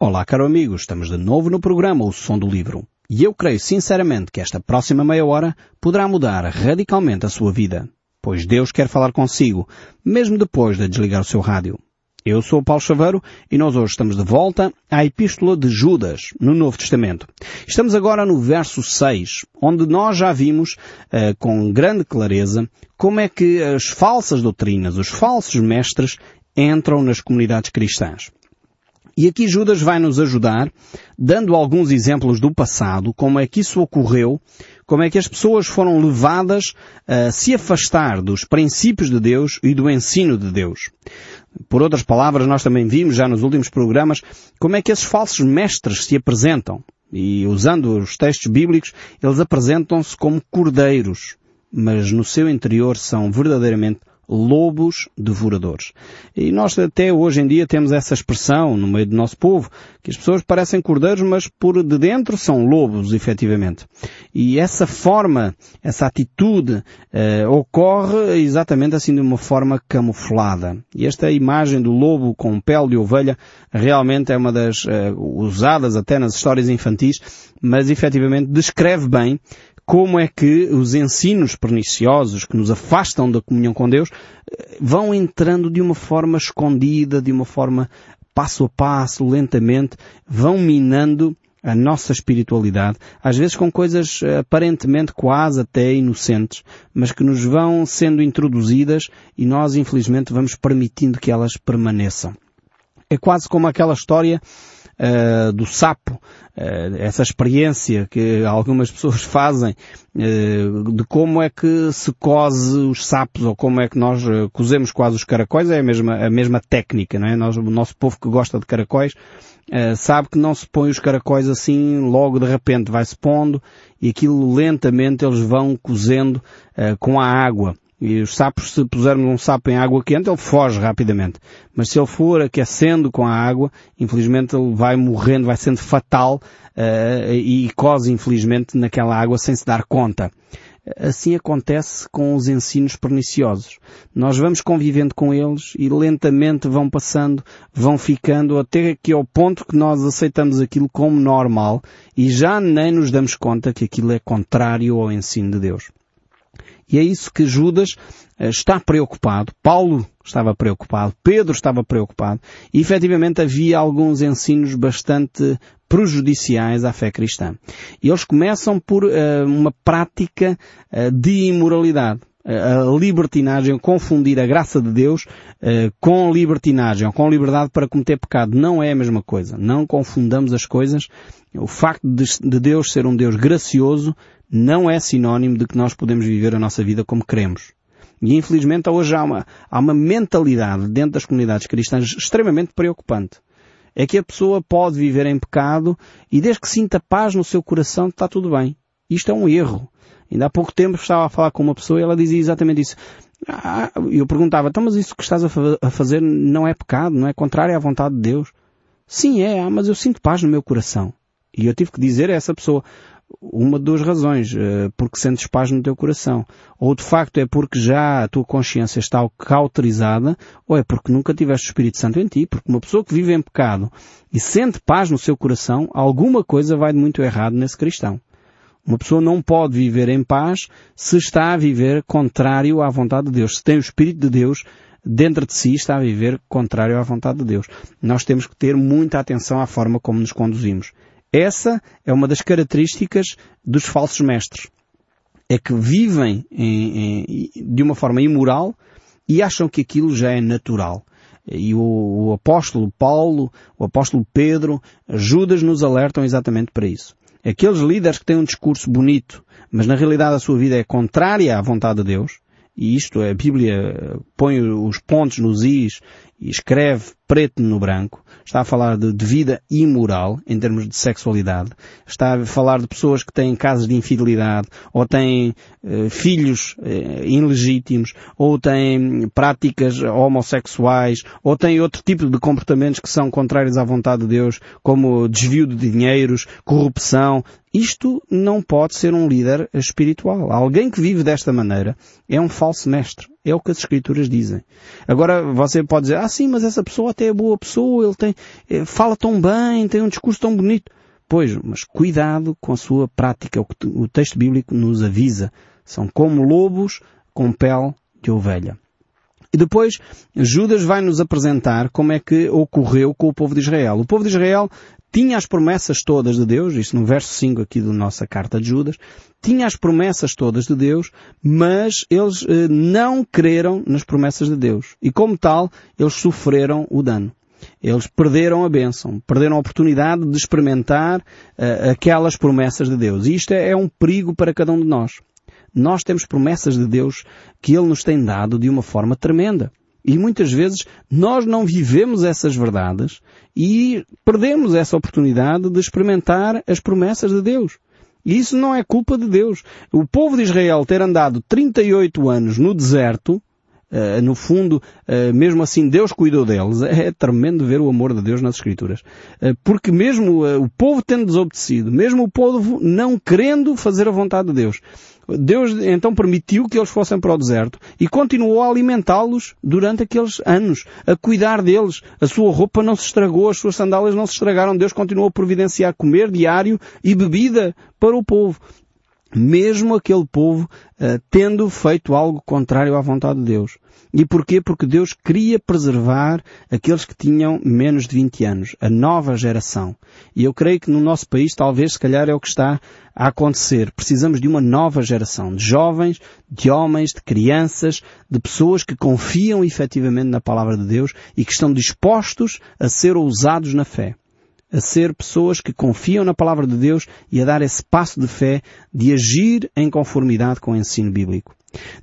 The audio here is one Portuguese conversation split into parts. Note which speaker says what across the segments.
Speaker 1: Olá, caro amigo, estamos de novo no programa O Som do Livro. E eu creio sinceramente que esta próxima meia hora poderá mudar radicalmente a sua vida, pois Deus quer falar consigo, mesmo depois de desligar o seu rádio. Eu sou o Paulo Chaveiro e nós hoje estamos de volta à Epístola de Judas, no Novo Testamento. Estamos agora no verso 6, onde nós já vimos uh, com grande clareza como é que as falsas doutrinas, os falsos mestres, entram nas comunidades cristãs. E aqui Judas vai nos ajudar, dando alguns exemplos do passado, como é que isso ocorreu, como é que as pessoas foram levadas a se afastar dos princípios de Deus e do ensino de Deus. Por outras palavras, nós também vimos já nos últimos programas como é que esses falsos mestres se apresentam. E usando os textos bíblicos, eles apresentam-se como cordeiros, mas no seu interior são verdadeiramente lobos devoradores. E nós até hoje em dia temos essa expressão no meio do nosso povo, que as pessoas parecem cordeiros, mas por de dentro são lobos, efetivamente. E essa forma, essa atitude, eh, ocorre exatamente assim de uma forma camuflada. E esta imagem do lobo com pele de ovelha realmente é uma das eh, usadas até nas histórias infantis, mas efetivamente descreve bem como é que os ensinos perniciosos que nos afastam da comunhão com Deus eh, vão entrando de uma forma escondida, de uma forma passo a passo, lentamente, vão minando a nossa espiritualidade, às vezes com coisas eh, aparentemente quase até inocentes, mas que nos vão sendo introduzidas e nós infelizmente vamos permitindo que elas permaneçam. É quase como aquela história uh, do sapo, uh, essa experiência que algumas pessoas fazem uh, de como é que se cose os sapos ou como é que nós cozemos quase os caracóis, é a mesma, a mesma técnica, não é? Nós, o nosso povo que gosta de caracóis sabe que não se põe os caracóis assim logo de repente, vai-se pondo e aquilo lentamente eles vão cozendo com a água. E os sapos, se pusermos um sapo em água quente, ele foge rapidamente. Mas se ele for aquecendo com a água, infelizmente ele vai morrendo, vai sendo fatal uh, e cose infelizmente naquela água sem se dar conta. Assim acontece com os ensinos perniciosos. Nós vamos convivendo com eles e lentamente vão passando, vão ficando até que ao ponto que nós aceitamos aquilo como normal e já nem nos damos conta que aquilo é contrário ao ensino de Deus. E é isso que Judas eh, está preocupado. Paulo estava preocupado. Pedro estava preocupado. E efetivamente havia alguns ensinos bastante prejudiciais à fé cristã. E eles começam por uh, uma prática uh, de imoralidade. A libertinagem, confundir a graça de Deus uh, com libertinagem, com liberdade para cometer pecado. Não é a mesma coisa. Não confundamos as coisas. O facto de, de Deus ser um Deus gracioso não é sinónimo de que nós podemos viver a nossa vida como queremos. E infelizmente hoje há uma, há uma mentalidade dentro das comunidades cristãs extremamente preocupante. É que a pessoa pode viver em pecado e desde que sinta paz no seu coração está tudo bem. Isto é um erro. Ainda há pouco tempo estava a falar com uma pessoa e ela dizia exatamente isso. Ah, eu perguntava, então mas isso que estás a fazer não é pecado, não é contrário à vontade de Deus? Sim é, ah, mas eu sinto paz no meu coração. E eu tive que dizer a essa pessoa, uma de duas razões, eh, porque sentes paz no teu coração. Ou de facto é porque já a tua consciência está cauterizada, ou é porque nunca tiveste o Espírito Santo em ti, porque uma pessoa que vive em pecado e sente paz no seu coração, alguma coisa vai de muito errado nesse cristão. Uma pessoa não pode viver em paz se está a viver contrário à vontade de Deus. Se tem o Espírito de Deus dentro de si, está a viver contrário à vontade de Deus. Nós temos que ter muita atenção à forma como nos conduzimos. Essa é uma das características dos falsos mestres. É que vivem em, em, de uma forma imoral e acham que aquilo já é natural. E o, o apóstolo Paulo, o apóstolo Pedro, Judas nos alertam exatamente para isso. Aqueles líderes que têm um discurso bonito, mas na realidade a sua vida é contrária à vontade de Deus, e isto a Bíblia põe os pontos nos is e escreve preto no branco, está a falar de, de, vida imoral em termos de sexualidade, está a falar de pessoas que têm casos de infidelidade, ou têm eh, filhos eh, ilegítimos, ou têm práticas homossexuais, ou têm outro tipo de comportamentos que são contrários à vontade de Deus, como desvio de dinheiros, corrupção. Isto não pode ser um líder espiritual. Alguém que vive desta maneira é um falso mestre É o que as Escrituras dizem. Agora você pode dizer, ah sim, mas essa pessoa até é boa pessoa, ele tem, eh, fala tão bem, tem um discurso tão bonito. Pois, mas cuidado com a sua prática. O que o texto bíblico nos avisa. São como lobos com pele de ovelha. E depois, Judas vai nos apresentar como é que ocorreu com o povo de Israel. O povo de Israel tinha as promessas todas de Deus, isto no verso 5 aqui da nossa carta de Judas, tinha as promessas todas de Deus, mas eles eh, não creram nas promessas de Deus. E como tal, eles sofreram o dano. Eles perderam a bênção, perderam a oportunidade de experimentar uh, aquelas promessas de Deus. E isto é, é um perigo para cada um de nós. Nós temos promessas de Deus que Ele nos tem dado de uma forma tremenda. E muitas vezes nós não vivemos essas verdades e perdemos essa oportunidade de experimentar as promessas de Deus. E isso não é culpa de Deus. O povo de Israel ter andado 38 anos no deserto, uh, no fundo, uh, mesmo assim Deus cuidou deles. É tremendo ver o amor de Deus nas Escrituras. Uh, porque mesmo o povo tendo desobedecido, mesmo o povo não querendo fazer a vontade de Deus, Deus então permitiu que eles fossem para o deserto e continuou a alimentá-los durante aqueles anos, a cuidar deles. A sua roupa não se estragou, as suas sandálias não se estragaram. Deus continuou a providenciar comer diário e bebida para o povo mesmo aquele povo uh, tendo feito algo contrário à vontade de Deus. E porquê? Porque Deus queria preservar aqueles que tinham menos de 20 anos, a nova geração. E eu creio que no nosso país talvez se calhar é o que está a acontecer. Precisamos de uma nova geração, de jovens, de homens, de crianças, de pessoas que confiam efetivamente na palavra de Deus e que estão dispostos a ser ousados na fé a ser pessoas que confiam na palavra de Deus e a dar esse passo de fé de agir em conformidade com o ensino bíblico.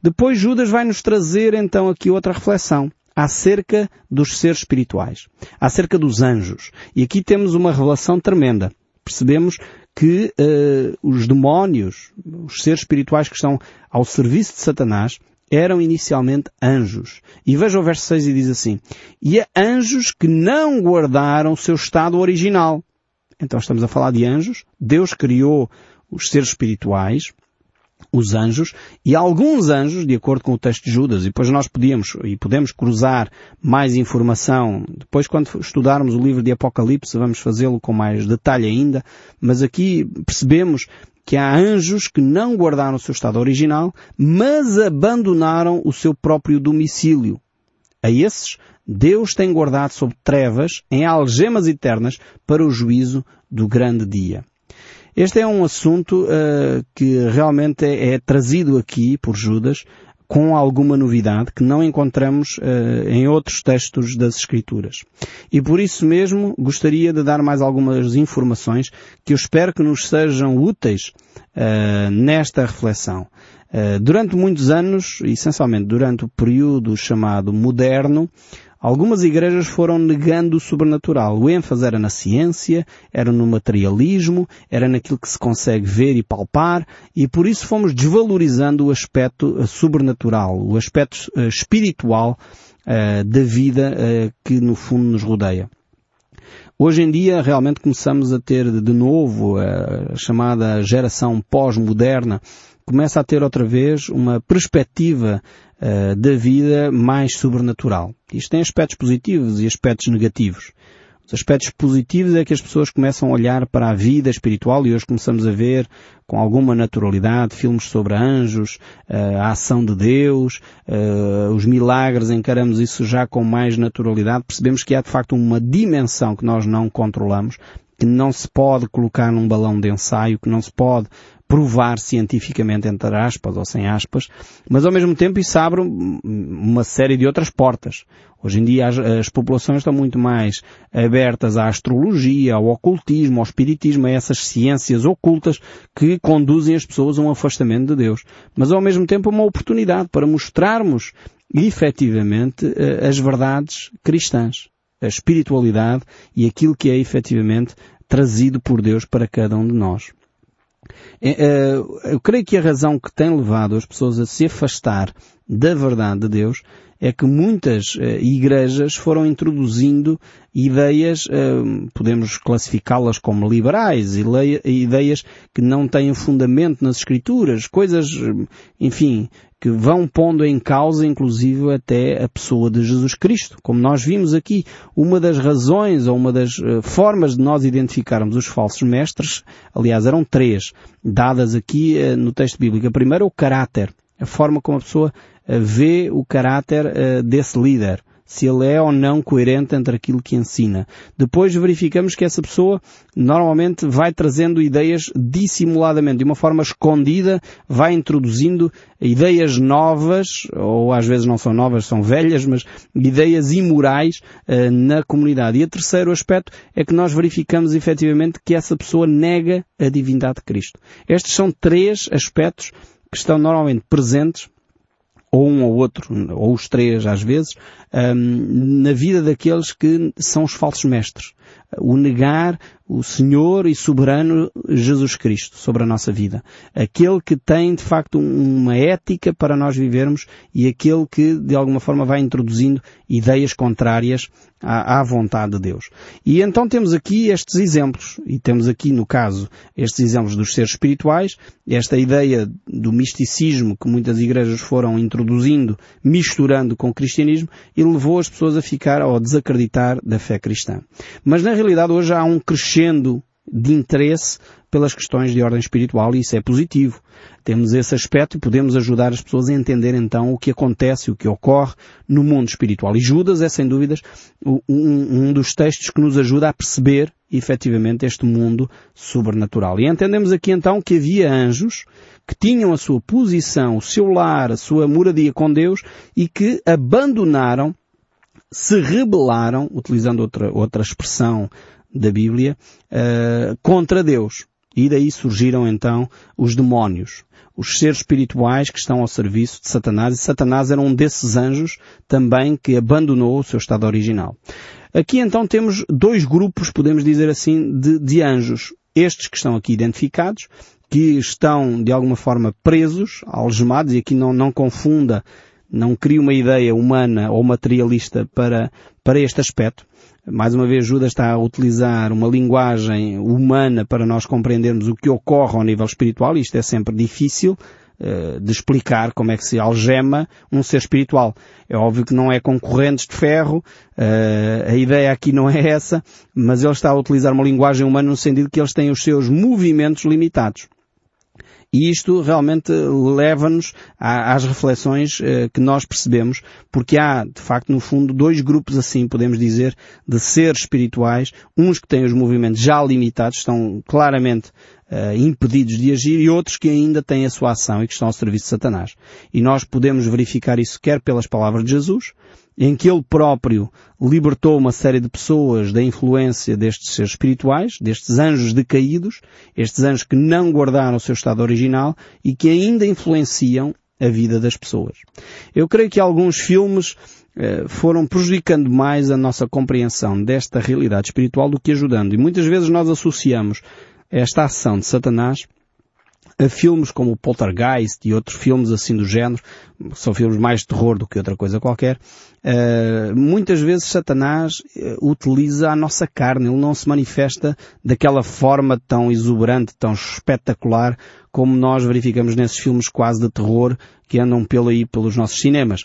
Speaker 1: Depois Judas vai nos trazer então aqui outra reflexão acerca dos seres espirituais, acerca dos anjos. E aqui temos uma revelação tremenda. Percebemos que uh, os demónios, os seres espirituais que estão ao serviço de Satanás, eram inicialmente anjos. E veja o verso 6 e diz assim, e a anjos que não guardaram o seu estado original. Então estamos a falar de anjos. Deus criou os seres espirituais, os anjos, e alguns anjos, de acordo com o texto de Judas, e depois nós podíamos e podemos cruzar mais informação, depois quando estudarmos o livro de Apocalipse vamos fazê-lo com mais detalhe ainda, mas aqui percebemos que há anjos que não guardaram o seu estado original, mas abandonaram o seu próprio domicílio. A esses, Deus tem guardado sob trevas, em algemas eternas, para o juízo do grande dia. Este é um assunto uh, que realmente é, é trazido aqui por Judas com alguma novidade que não encontramos uh, em outros textos das Escrituras. E por isso mesmo gostaria de dar mais algumas informações que eu espero que nos sejam úteis uh, nesta reflexão. Uh, durante muitos anos, essencialmente durante o período chamado moderno, Algumas igrejas foram negando o sobrenatural. O ênfase era na ciência, era no materialismo, era naquilo que se consegue ver e palpar, e por isso fomos desvalorizando o aspecto eh, sobrenatural, o aspecto uh, espiritual uh, da vida uh, que no fundo nos rodeia. Hoje em dia realmente começamos a ter de novo a chamada geração pós-moderna, começa a ter outra vez uma perspectiva uh, da vida mais sobrenatural. Isto tem aspectos positivos e aspectos negativos. Os aspectos positivos é que as pessoas começam a olhar para a vida espiritual e hoje começamos a ver com alguma naturalidade filmes sobre anjos, uh, a ação de Deus, uh, os milagres, encaramos isso já com mais naturalidade. Percebemos que há de facto uma dimensão que nós não controlamos, que não se pode colocar num balão de ensaio, que não se pode provar cientificamente, entre aspas ou sem aspas, mas ao mesmo tempo isso abre uma série de outras portas. Hoje em dia as, as, populações estão muito mais abertas à astrologia, ao ocultismo, ao espiritismo, a essas ciências ocultas que conduzem as pessoas a um afastamento de Deus. Mas ao mesmo tempo uma oportunidade para mostrarmos efetivamente eh, as verdades cristãs, a espiritualidade e aquilo que é efetivamente trazido por Deus para cada um de nós. É, é, eu creio que a razão que tem levado as pessoas a se afastar da verdade de Deus é que muitas uh, igrejas foram introduzindo ideias, uh, podemos classificá-las como liberais, ideias que não têm fundamento nas escrituras, coisas, enfim, que vão pondo em causa, inclusive, até a pessoa de Jesus Cristo. Como nós vimos aqui, uma das razões ou uma das uh, formas de nós identificarmos os falsos mestres, aliás, eram três, dadas aqui no texto bíblico. A primeira, o caráter a forma como a pessoa eh, vê o caráter eh, desse líder se ele é ou não coerente entre aquilo que ensina. Depois verificamos que essa pessoa normalmente vai trazendo ideias dissimuladamente, de uma forma escondida, vai introduzindo ideias novas, ou às vezes não são novas, são velhas, mas ideias imorais uh, na comunidade. E o terceiro aspecto é que nós verificamos efetivamente que essa pessoa nega a divindade de Cristo. Estes são três aspectos que estão normalmente presentes, ou um ou outro, ou os três às vezes, um, na vida daqueles que são os falsos mestres. O negar o Senhor e soberano Jesus Cristo sobre a nossa vida. Aquele que tem, de facto, uma ética para nós vivermos e aquele que, de alguma forma, vai introduzindo ideias contrárias à, vontade de Deus. E então temos aqui estes exemplos, e temos aqui, no caso, estes exemplos dos seres espirituais, esta ideia do misticismo que muitas igrejas foram introduzindo, misturando com o cristianismo, e levou as pessoas a ficar ou a desacreditar da fé cristã. Mas na realidade hoje há um crescendo de interesse pelas questões de ordem espiritual e isso é positivo. Temos esse aspecto e podemos ajudar as pessoas a entender então o que acontece, o que ocorre no mundo espiritual. E Judas é sem dúvidas um, um dos textos que nos ajuda a perceber efetivamente este mundo sobrenatural. E entendemos aqui então que havia anjos que tinham a sua posição, o seu lar, a sua moradia com Deus e que abandonaram se rebelaram, utilizando outra, outra expressão da Bíblia, uh, contra Deus. E daí surgiram então os demónios, os seres espirituais que estão ao serviço de Satanás, e Satanás era um desses anjos também que abandonou o seu estado original. Aqui então temos dois grupos, podemos dizer assim, de, de anjos. Estes que estão aqui identificados, que estão de alguma forma presos, algemados, e aqui não, não confunda não cria uma ideia humana ou materialista para, para este aspecto. Mais uma vez, Judas está a utilizar uma linguagem humana para nós compreendermos o que ocorre ao nível espiritual, e isto é sempre difícil uh, de explicar como é que se algema um ser espiritual. É óbvio que não é concorrentes de ferro, uh, a ideia aqui não é essa, mas ele está a utilizar uma linguagem humana no sentido que eles têm os seus movimentos limitados. E isto realmente leva-nos às reflexões eh, que nós percebemos, porque há, de facto, no fundo, dois grupos assim, podemos dizer, de seres espirituais, uns que têm os movimentos já limitados, estão claramente uh, impedidos de agir, e outros que ainda têm a sua ação e que estão ao serviço de Satanás. E nós podemos verificar isso quer pelas palavras de Jesus, em que ele próprio libertou uma série de pessoas da influência destes seres espirituais, destes anjos decaídos, estes anjos que não guardaram o seu estado original e que ainda influenciam a vida das pessoas. Eu creio que alguns filmes eh, foram prejudicando mais a nossa compreensão desta realidade espiritual do que ajudando. E muitas vezes nós associamos esta ação de Satanás a filmes como o Poltergeist e outros filmes assim do género, são filmes mais de terror do que outra coisa qualquer, uh, muitas vezes Satanás uh, utiliza a nossa carne, ele não se manifesta daquela forma tão exuberante, tão espetacular como nós verificamos nesses filmes quase de terror que andam pelo aí pelos nossos cinemas.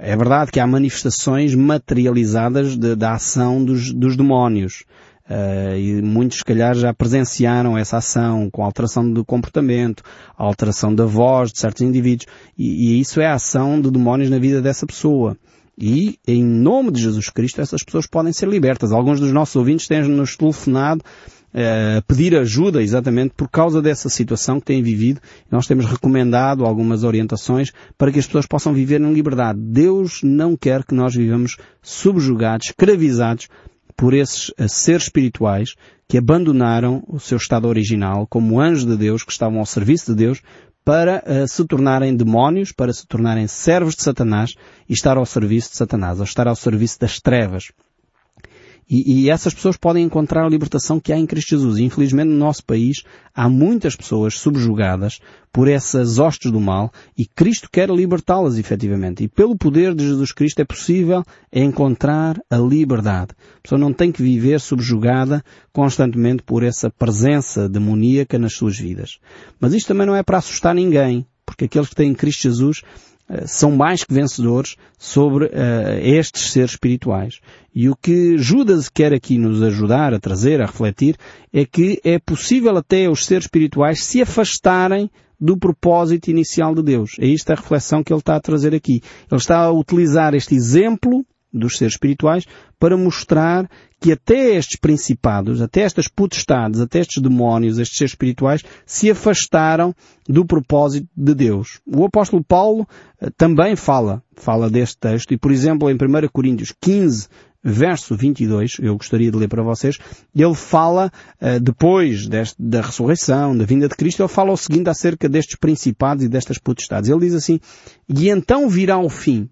Speaker 1: É verdade que há manifestações materializadas da ação dos, dos demónios. Uh, e muitos, se calhar, já presenciaram essa ação com alteração do comportamento, alteração da voz de certos indivíduos. E, e, isso é a ação de demónios na vida dessa pessoa. E, em nome de Jesus Cristo, essas pessoas podem ser libertas. Alguns dos nossos ouvintes têm-nos telefonado uh, a pedir ajuda exatamente por causa dessa situação que têm vivido. Nós temos recomendado algumas orientações para que as pessoas possam viver em liberdade. Deus não quer que nós vivamos subjugados, escravizados por esses eh, seres espirituais que abandonaram o seu estado original como anjos de Deus que estavam ao serviço de Deus para uh, se tornarem demónios, para se tornarem servos de Satanás e estar ao serviço de Satanás, ou estar ao serviço das trevas. E, e, essas pessoas podem encontrar a libertação que há em Cristo Jesus. Infelizmente, no nosso país, há muitas pessoas subjugadas por essas hostes do mal e Cristo quer libertá-las, efetivamente. E pelo poder de Jesus Cristo é possível encontrar a liberdade. A pessoa não tem que viver subjugada constantemente por essa presença demoníaca nas suas vidas. Mas isto também não é para assustar ninguém, porque aqueles que têm Cristo Jesus são mais que vencedores sobre uh, estes seres espirituais. E o que Judas quer aqui nos ajudar a trazer, a refletir, é que é possível até os seres espirituais se afastarem do propósito inicial de Deus. É esta a reflexão que ele está a trazer aqui. Ele está a utilizar este exemplo dos seres espirituais para mostrar que até estes principados, até estas potestades, até estes demónios, estes seres espirituais, se afastaram do propósito de Deus. O apóstolo Paulo eh, também fala, fala deste texto, e por exemplo em 1 Coríntios 15, verso 22, eu gostaria de ler para vocês, ele fala, eh, depois deste, da ressurreição, da vinda de Cristo, ele fala o seguinte acerca destes principados e destas potestades. Ele diz assim, e então virá o fim,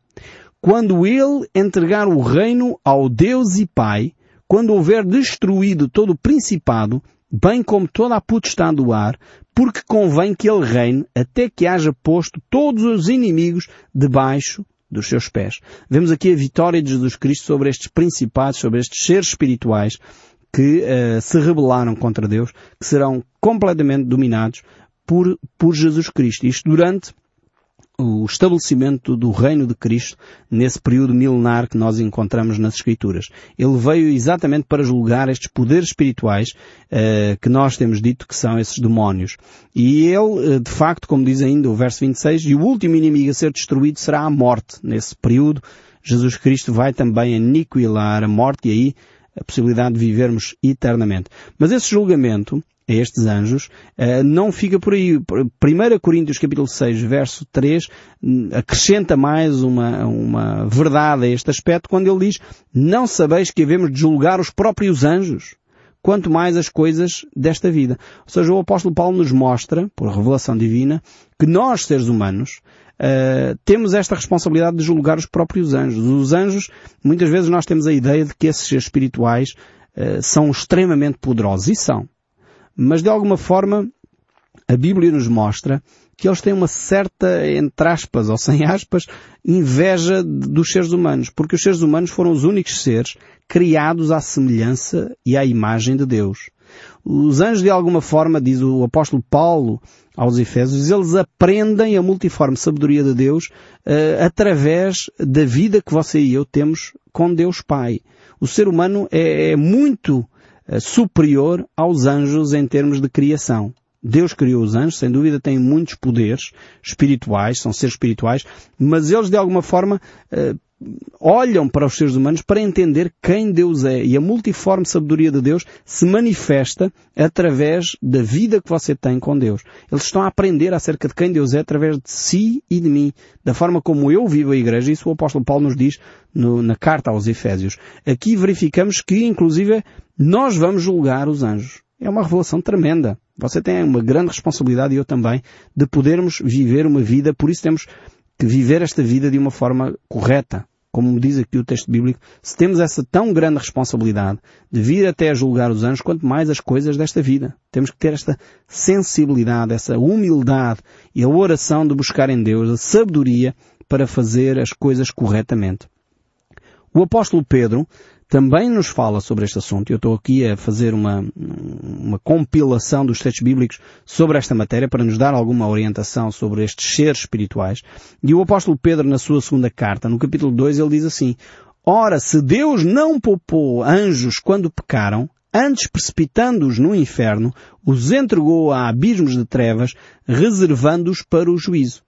Speaker 1: quando ele entregar o reino ao Deus e Pai, quando houver destruído todo o principado, bem como toda a potestade do ar, porque convém que ele reine até que haja posto todos os inimigos debaixo dos seus pés. Vemos aqui a vitória de Jesus Cristo sobre estes principados, sobre estes seres espirituais que uh, se rebelaram contra Deus, que serão completamente dominados por, por Jesus Cristo. Isto durante o estabelecimento do reino de Cristo nesse período milenar que nós encontramos nas Escrituras. Ele veio exatamente para julgar estes poderes espirituais uh, que nós temos dito que são esses demónios. E ele, uh, de facto, como diz ainda o verso 26, e o último inimigo a ser destruído será a morte. Nesse período, Jesus Cristo vai também aniquilar a morte e aí a possibilidade de vivermos eternamente. Mas esse julgamento a estes anjos, eh, não fica por aí. 1 Coríntios capítulo 6, verso 3, hum, acrescenta mais uma, uma verdade a este aspecto quando ele diz, não sabeis que havemos de julgar os próprios anjos, quanto mais as coisas desta vida. Ou seja, o apóstolo Paulo nos mostra, por revelação divina, que nós, seres humanos, uh, temos esta responsabilidade de julgar os próprios anjos. Os anjos, muitas vezes nós temos a ideia de que esses espirituais uh, são extremamente poderosos. E são. Mas de alguma forma a Bíblia nos mostra que eles têm uma certa, entre aspas ou sem aspas, inveja dos seres humanos, porque os seres humanos foram os únicos seres criados à semelhança e à imagem de Deus. Os anjos, de alguma forma, diz o apóstolo Paulo aos Efésios, eles aprendem a multiforme sabedoria de Deus uh, através da vida que você e eu temos com Deus Pai. O ser humano é, é muito superior aos anjos em termos de criação. Deus criou os anjos, sem dúvida têm muitos poderes espirituais, são seres espirituais, mas eles de alguma forma eh, olham para os seres humanos para entender quem Deus é. E a multiforme sabedoria de Deus se manifesta através da vida que você tem com Deus. Eles estão a aprender acerca de quem Deus é através de si e de mim. Da forma como eu vivo a igreja. Isso o apóstolo Paulo nos diz no, na carta aos Efésios. Aqui verificamos que, inclusive, nós vamos julgar os anjos. É uma revelação tremenda. Você tem uma grande responsabilidade e eu também de podermos viver uma vida, por isso temos que viver esta vida de uma forma correta. Como diz aqui o texto bíblico, se temos essa tão grande responsabilidade de vir até a julgar os anjos, quanto mais as coisas desta vida. Temos que ter esta sensibilidade, essa humildade e a oração de buscar em Deus a sabedoria para fazer as coisas corretamente. O apóstolo Pedro também nos fala sobre este assunto. Eu estou aqui a fazer uma, uma compilação dos textos bíblicos sobre esta matéria para nos dar alguma orientação sobre estes seres espirituais. E o apóstolo Pedro, na sua segunda carta, no capítulo 2, ele diz assim, Ora, se Deus não poupou anjos quando pecaram, antes precipitando-os no inferno, os entregou a abismos de trevas, reservando-os para o juízo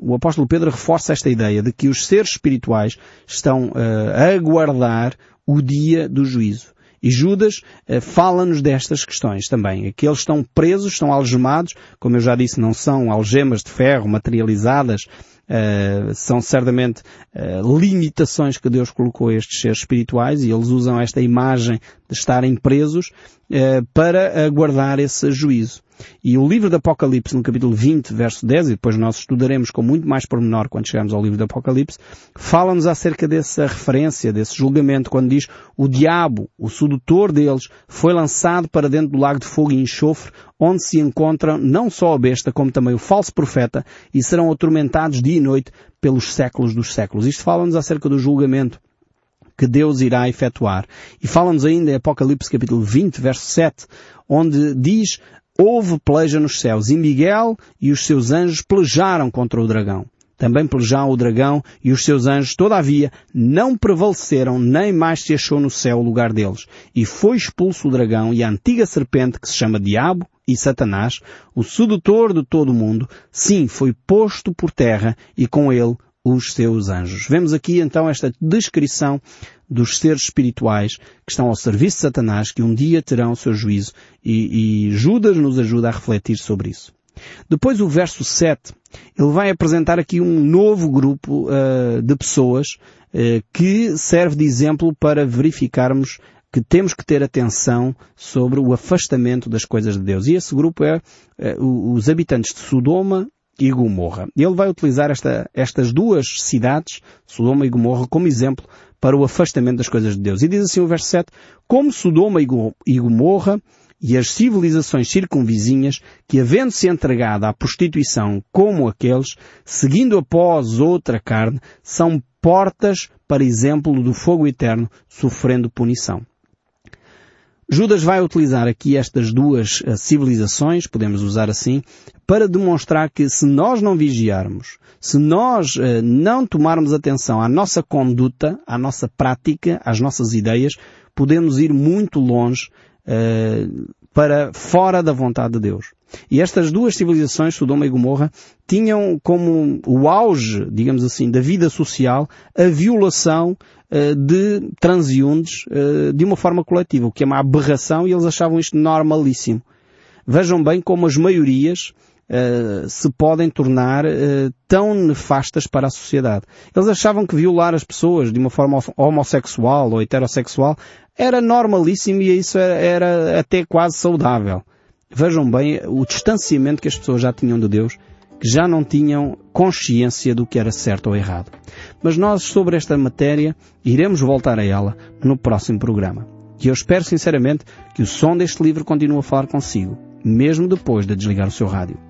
Speaker 1: o apóstolo Pedro reforça esta ideia de que os seres espirituais estão uh, a aguardar o dia do juízo. E Judas uh, fala-nos destas questões também. Que eles estão presos, estão algemados, como eu já disse, não são algemas de ferro materializadas uh, são certamente uh, limitações que Deus colocou a estes seres espirituais e eles usam esta imagem de estarem presos uh, para aguardar esse juízo. E o livro do Apocalipse, no capítulo 20, verso 10, e depois nós estudaremos com muito mais pormenor quando chegarmos ao livro do Apocalipse, fala-nos acerca dessa referência, desse julgamento, quando diz o diabo, o sedutor deles, foi lançado para dentro do lago de fogo e enxofre, onde se encontram não só a besta, como também o falso profeta, e serão atormentados dia e noite pelos séculos dos séculos. Isto fala-nos acerca do julgamento que Deus irá efetuar. E fala-nos ainda em Apocalipse capítulo 20, verso 7, onde diz houve peleja nos céus e Miguel e os seus anjos pelejaram contra o dragão. Também pelejaram o dragão e os seus anjos, todavia, não prevaleceram, nem mais se achou no céu o lugar deles. E foi expulso o dragão e a antiga serpente que se chama Diabo e Satanás, o sedutor de todo o mundo, sim, foi posto por terra e com ele os seus anjos. Vemos aqui então esta descrição dos seres espirituais que estão ao serviço de Satanás, que um dia terão o seu juízo e, e Judas nos ajuda a refletir sobre isso. Depois o verso 7, ele vai apresentar aqui um novo grupo uh, de pessoas uh, que serve de exemplo para verificarmos que temos que ter atenção sobre o afastamento das coisas de Deus. E esse grupo é uh, os habitantes de Sodoma e Gomorra. Ele vai utilizar esta, estas duas cidades, Sodoma e Gomorra, como exemplo para o afastamento das coisas de Deus. E diz assim o verso 7, como Sodoma e Gomorra e as civilizações circunvizinhas que, havendo-se entregado à prostituição como aqueles, seguindo após outra carne, são portas para exemplo do fogo eterno, sofrendo punição. Judas vai utilizar aqui estas duas uh, civilizações, podemos usar assim, para demonstrar que se nós não vigiarmos, se nós uh, não tomarmos atenção à nossa conduta, à nossa prática, às nossas ideias, podemos ir muito longe uh, para fora da vontade de Deus. E estas duas civilizações, Sodoma e Gomorra, tinham como o auge, digamos assim, da vida social a violação uh, de transeuntes uh, de uma forma coletiva, o que é uma aberração e eles achavam isto normalíssimo. Vejam bem como as maiorias uh, se podem tornar tão nefastas para a sociedade. Eles achavam que violar as pessoas de uma forma homossexual ou heterossexual era normalíssimo e isso era, era até quase saudável. Vejam bem o distanciamento que as pessoas já tinham de Deus, que já não tinham consciência do que era certo ou errado. Mas nós, sobre esta matéria, iremos voltar a ela no próximo programa. E eu espero sinceramente que o som deste livro continue a falar consigo, mesmo depois de desligar o seu rádio.